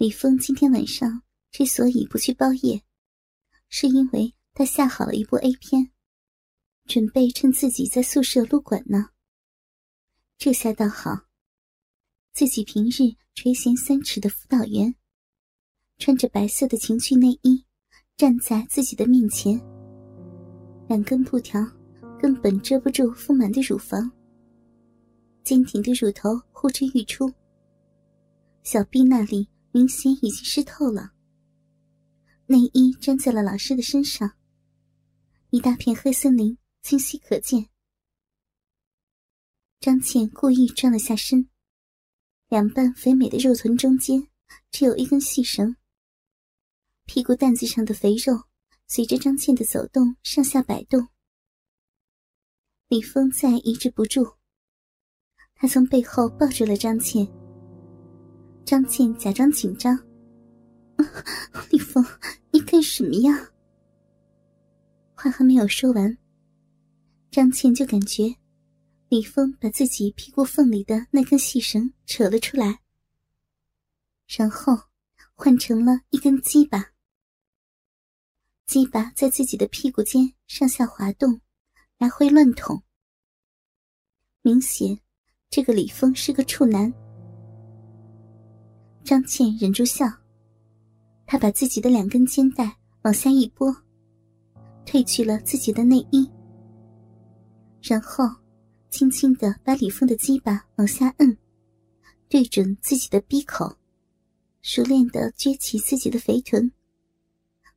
李峰今天晚上之所以不去包夜，是因为他下好了一部 A 片，准备趁自己在宿舍撸管呢。这下倒好，自己平日垂涎三尺的辅导员，穿着白色的情趣内衣，站在自己的面前，两根布条根本遮不住丰满的乳房，坚挺的乳头呼之欲出，小臂那里。明显已经湿透了，内衣粘在了老师的身上，一大片黑森林清晰可见。张倩故意转了下身，两瓣肥美的肉臀中间只有一根细绳，屁股蛋子上的肥肉随着张倩的走动上下摆动。李峰再也抑制不住，他从背后抱住了张倩。张倩假装紧张：“李峰，你干什么呀？”话还没有说完，张倩就感觉李峰把自己屁股缝里的那根细绳扯了出来，然后换成了一根鸡巴。鸡巴在自己的屁股间上下滑动，来回乱捅。明显，这个李峰是个处男。张倩忍住笑，她把自己的两根肩带往下一拨，褪去了自己的内衣，然后轻轻的把李峰的鸡巴往下摁，对准自己的鼻口，熟练的撅起自己的肥臀。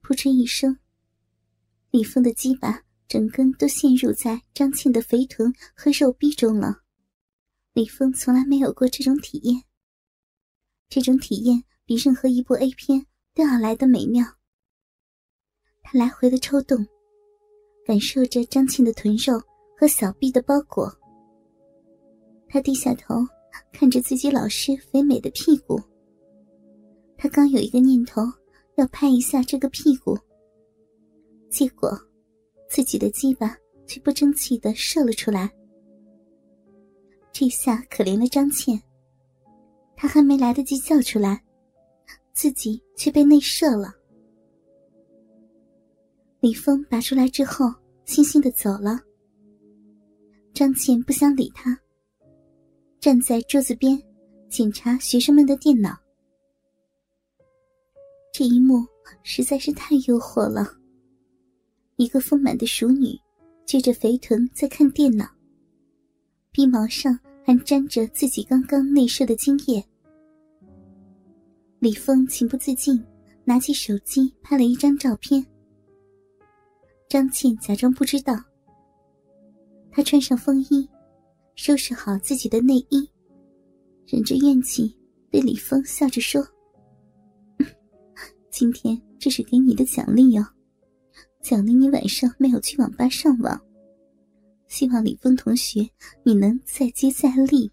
扑哧一声，李峰的鸡巴整根都陷入在张倩的肥臀和肉壁中了。李峰从来没有过这种体验。这种体验比任何一部 A 片都要来的美妙。他来回的抽动，感受着张倩的臀肉和小臂的包裹。他低下头，看着自己老师肥美的屁股。他刚有一个念头，要拍一下这个屁股，结果自己的鸡巴却不争气的射了出来。这下可怜了张倩。他还没来得及叫出来，自己却被内射了。李峰拔出来之后，悻悻的走了。张倩不想理他，站在桌子边检查学生们的电脑。这一幕实在是太诱惑了。一个丰满的熟女，撅着肥臀在看电脑，鼻毛上。还沾着自己刚刚内射的精液，李峰情不自禁拿起手机拍了一张照片。张倩假装不知道，她穿上风衣，收拾好自己的内衣，忍着怨气对李峰笑着说：“ 今天这是给你的奖励哟，奖励你晚上没有去网吧上网。”希望李峰同学，你能再接再厉。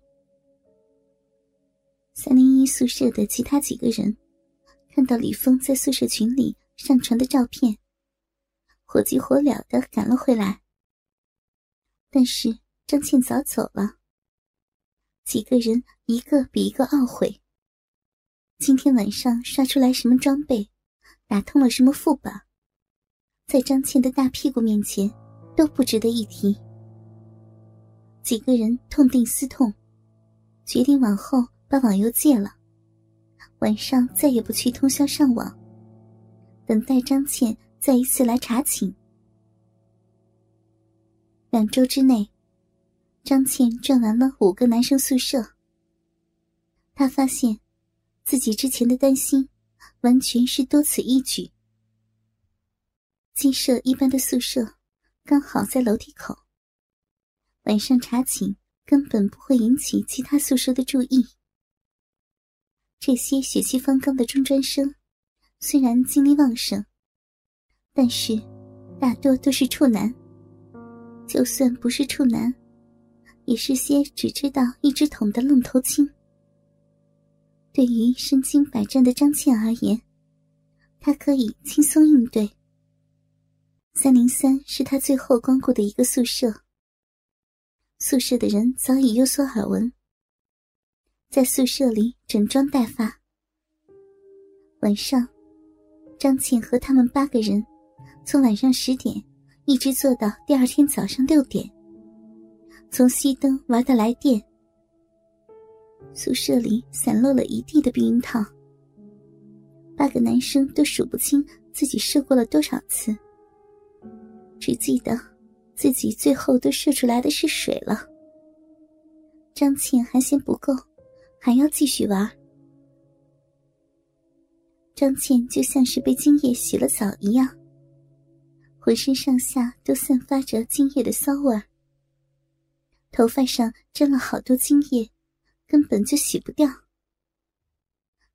三零一宿舍的其他几个人看到李峰在宿舍群里上传的照片，火急火燎的赶了回来。但是张倩早走了，几个人一个比一个懊悔。今天晚上刷出来什么装备，打通了什么副本，在张倩的大屁股面前都不值得一提。几个人痛定思痛，决定往后把网游戒了，晚上再也不去通宵上网，等待张倩再一次来查寝。两周之内，张倩转完了五个男生宿舍。她发现，自己之前的担心，完全是多此一举。鸡舍一般的宿舍，刚好在楼梯口。晚上查寝根本不会引起其他宿舍的注意。这些血气方刚的中专生，虽然精力旺盛，但是大多都是处男。就算不是处男，也是些只知道一只桶的愣头青。对于身经百战的张倩而言，她可以轻松应对。三零三是她最后光顾的一个宿舍。宿舍的人早已有所耳闻，在宿舍里整装待发。晚上，张倩和他们八个人，从晚上十点一直做到第二天早上六点，从熄灯玩到来电。宿舍里散落了一地的避孕套，八个男生都数不清自己射过了多少次，只记得自己最后都射出来的是水了。张倩还嫌不够，还要继续玩。张倩就像是被精液洗了澡一样，浑身上下都散发着精液的骚味头发上沾了好多精液。根本就洗不掉，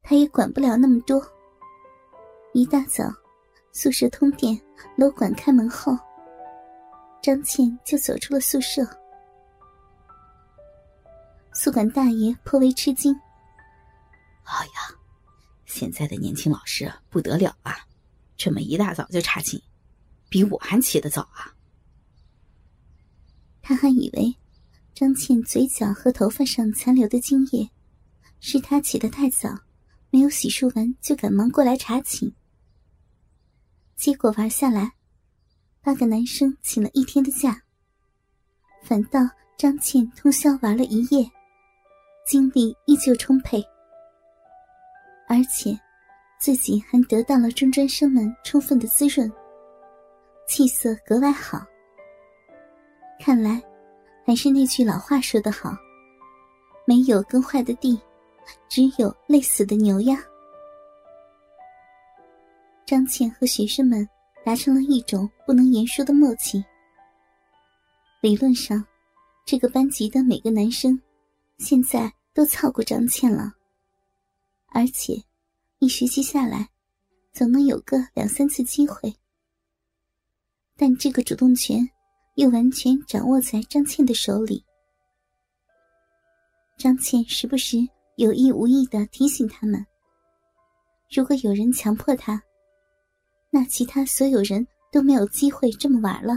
他也管不了那么多。一大早，宿舍通电，楼管开门后，张倩就走出了宿舍。宿管大爷颇为吃惊：“哎呀，现在的年轻老师不得了啊，这么一大早就查寝，比我还起得早啊！”他还以为。张倩嘴角和头发上残留的精液，是她起得太早，没有洗漱完就赶忙过来查寝。结果玩下来，八个男生请了一天的假，反倒张倩通宵玩了一夜，精力依旧充沛，而且自己还得到了中专生们充分的滋润，气色格外好。看来。还是那句老话说得好：“没有耕坏的地，只有累死的牛呀。”张倩和学生们达成了一种不能言说的默契。理论上，这个班级的每个男生，现在都操过张倩了，而且一学期下来，总能有个两三次机会。但这个主动权。又完全掌握在张倩的手里。张倩时不时有意无意的提醒他们：如果有人强迫他，那其他所有人都没有机会这么玩了。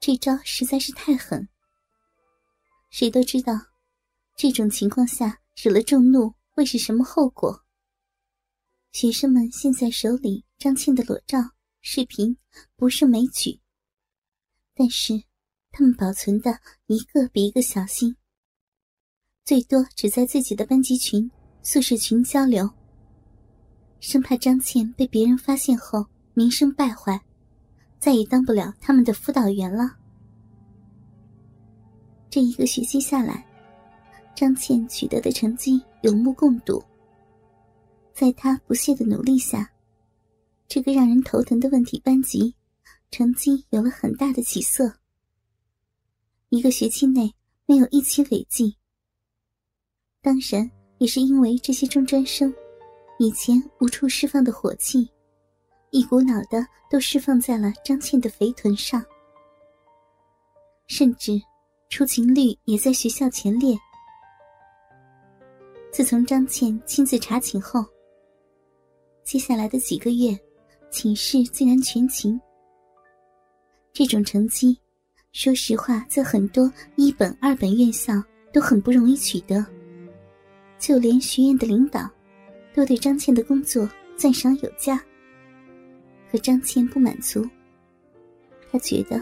这招实在是太狠。谁都知道，这种情况下惹了众怒会是什么后果。学生们现在手里张倩的裸照视频不胜枚举。但是，他们保存的一个比一个小心，最多只在自己的班级群、宿舍群交流，生怕张倩被别人发现后名声败坏，再也当不了他们的辅导员了。这一个学期下来，张倩取得的成绩有目共睹。在她不懈的努力下，这个让人头疼的问题班级。成绩有了很大的起色。一个学期内没有一起违纪，当然也是因为这些中专生以前无处释放的火气，一股脑的都释放在了张倩的肥臀上，甚至出勤率也在学校前列。自从张倩亲自查寝后，接下来的几个月，寝室竟然全勤。这种成绩，说实话，在很多一本、二本院校都很不容易取得。就连学院的领导，都对张倩的工作赞赏有加。可张倩不满足，她觉得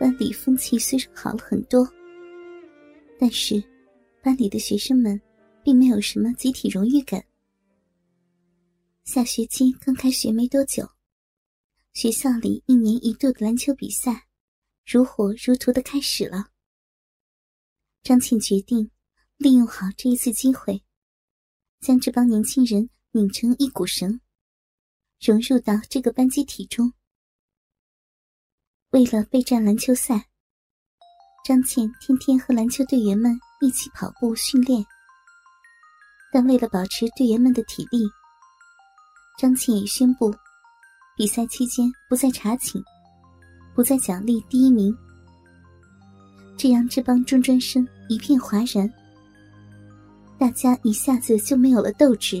班里风气虽然好了很多，但是班里的学生们并没有什么集体荣誉感。下学期刚开学没多久。学校里一年一度的篮球比赛，如火如荼的开始了。张倩决定利用好这一次机会，将这帮年轻人拧成一股绳，融入到这个班集体中。为了备战篮球赛，张倩天天和篮球队员们一起跑步训练。但为了保持队员们的体力，张倩也宣布。比赛期间不再查寝，不再奖励第一名，这让这帮中专生一片哗然。大家一下子就没有了斗志，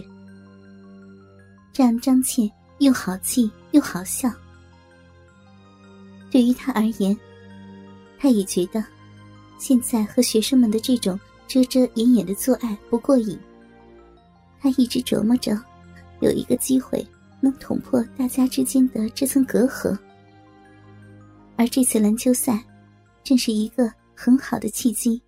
这让张倩又好气又好笑。对于他而言，他也觉得现在和学生们的这种遮遮掩掩的做爱不过瘾，他一直琢磨着，有一个机会能捅破大家之间的这层隔阂，而这次篮球赛，正是一个很好的契机。